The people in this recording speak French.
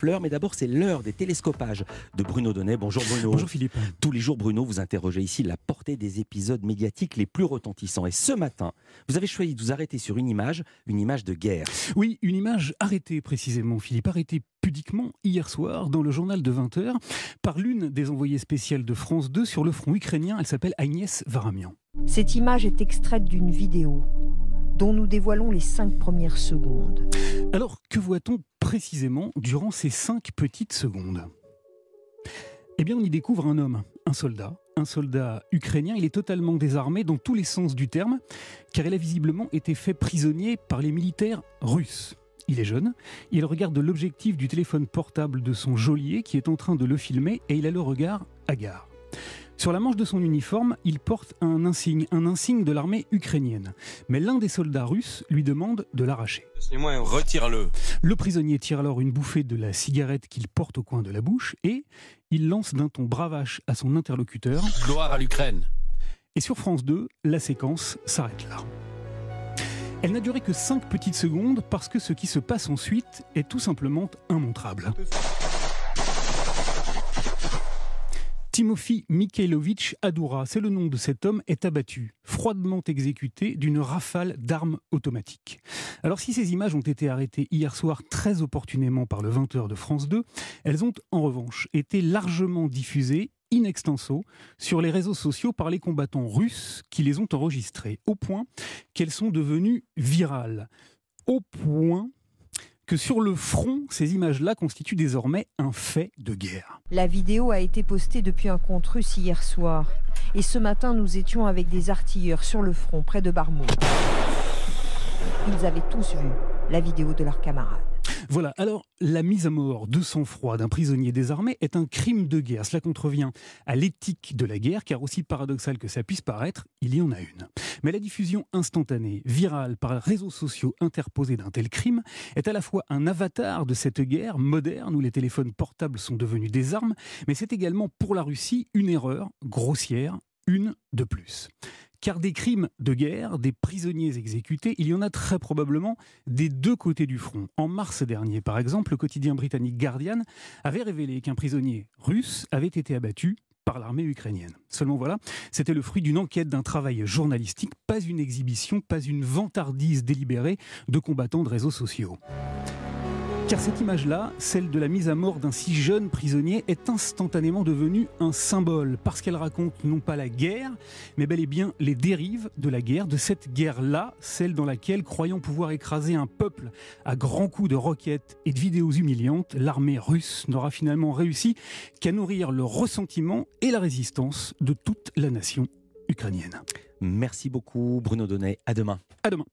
fleurs. Mais d'abord, c'est l'heure des télescopages de Bruno Donnet. Bonjour Bruno. Bonjour Philippe. Tous les jours, Bruno, vous interrogez ici la portée des épisodes médiatiques les plus retentissants. Et ce matin, vous avez choisi de vous arrêter sur une image, une image de guerre. Oui, une image arrêtée précisément, Philippe, arrêtée pudiquement hier soir dans le journal de 20h par l'une des envoyées spéciales de France 2 sur le front ukrainien. Elle s'appelle Agnès Varamian. Cette image est extraite d'une vidéo dont nous dévoilons les cinq premières secondes. Alors, que voit-on précisément durant ces cinq petites secondes? Eh bien, on y découvre un homme, un soldat, un soldat ukrainien. Il est totalement désarmé dans tous les sens du terme, car il a visiblement été fait prisonnier par les militaires russes. Il est jeune, il regarde l'objectif du téléphone portable de son geôlier qui est en train de le filmer et il a le regard hagard. Sur la manche de son uniforme, il porte un insigne, un insigne de l'armée ukrainienne. Mais l'un des soldats russes lui demande de l'arracher. retire-le. Le prisonnier tire alors une bouffée de la cigarette qu'il porte au coin de la bouche et il lance d'un ton bravache à son interlocuteur Gloire à l'Ukraine. Et sur France 2, la séquence s'arrête là. Elle n'a duré que 5 petites secondes parce que ce qui se passe ensuite est tout simplement immontrable. Timothy Mikhailovich Adoura, c'est le nom de cet homme, est abattu, froidement exécuté d'une rafale d'armes automatiques. Alors si ces images ont été arrêtées hier soir très opportunément par le 20h de France 2, elles ont en revanche été largement diffusées in extenso sur les réseaux sociaux par les combattants russes qui les ont enregistrées, au point qu'elles sont devenues virales. Au point que sur le front, ces images-là constituent désormais un fait de guerre. La vidéo a été postée depuis un compte russe hier soir. Et ce matin, nous étions avec des artilleurs sur le front, près de Barmout. Ils avaient tous vu la vidéo de leurs camarades. Voilà, alors la mise à mort de sang-froid d'un prisonnier désarmé est un crime de guerre. Cela contrevient à l'éthique de la guerre, car aussi paradoxal que ça puisse paraître, il y en a une. Mais la diffusion instantanée, virale par les réseaux sociaux interposés d'un tel crime, est à la fois un avatar de cette guerre moderne où les téléphones portables sont devenus des armes, mais c'est également pour la Russie une erreur grossière, une de plus. Car des crimes de guerre, des prisonniers exécutés, il y en a très probablement des deux côtés du front. En mars dernier, par exemple, le quotidien britannique Guardian avait révélé qu'un prisonnier russe avait été abattu par l'armée ukrainienne. Seulement voilà, c'était le fruit d'une enquête, d'un travail journalistique, pas une exhibition, pas une vantardise délibérée de combattants de réseaux sociaux. Car cette image-là, celle de la mise à mort d'un si jeune prisonnier, est instantanément devenue un symbole, parce qu'elle raconte non pas la guerre, mais bel et bien les dérives de la guerre, de cette guerre-là, celle dans laquelle, croyant pouvoir écraser un peuple à grands coups de roquettes et de vidéos humiliantes, l'armée russe n'aura finalement réussi qu'à nourrir le ressentiment et la résistance de toute la nation ukrainienne. Merci beaucoup Bruno Donnet. À demain. À demain.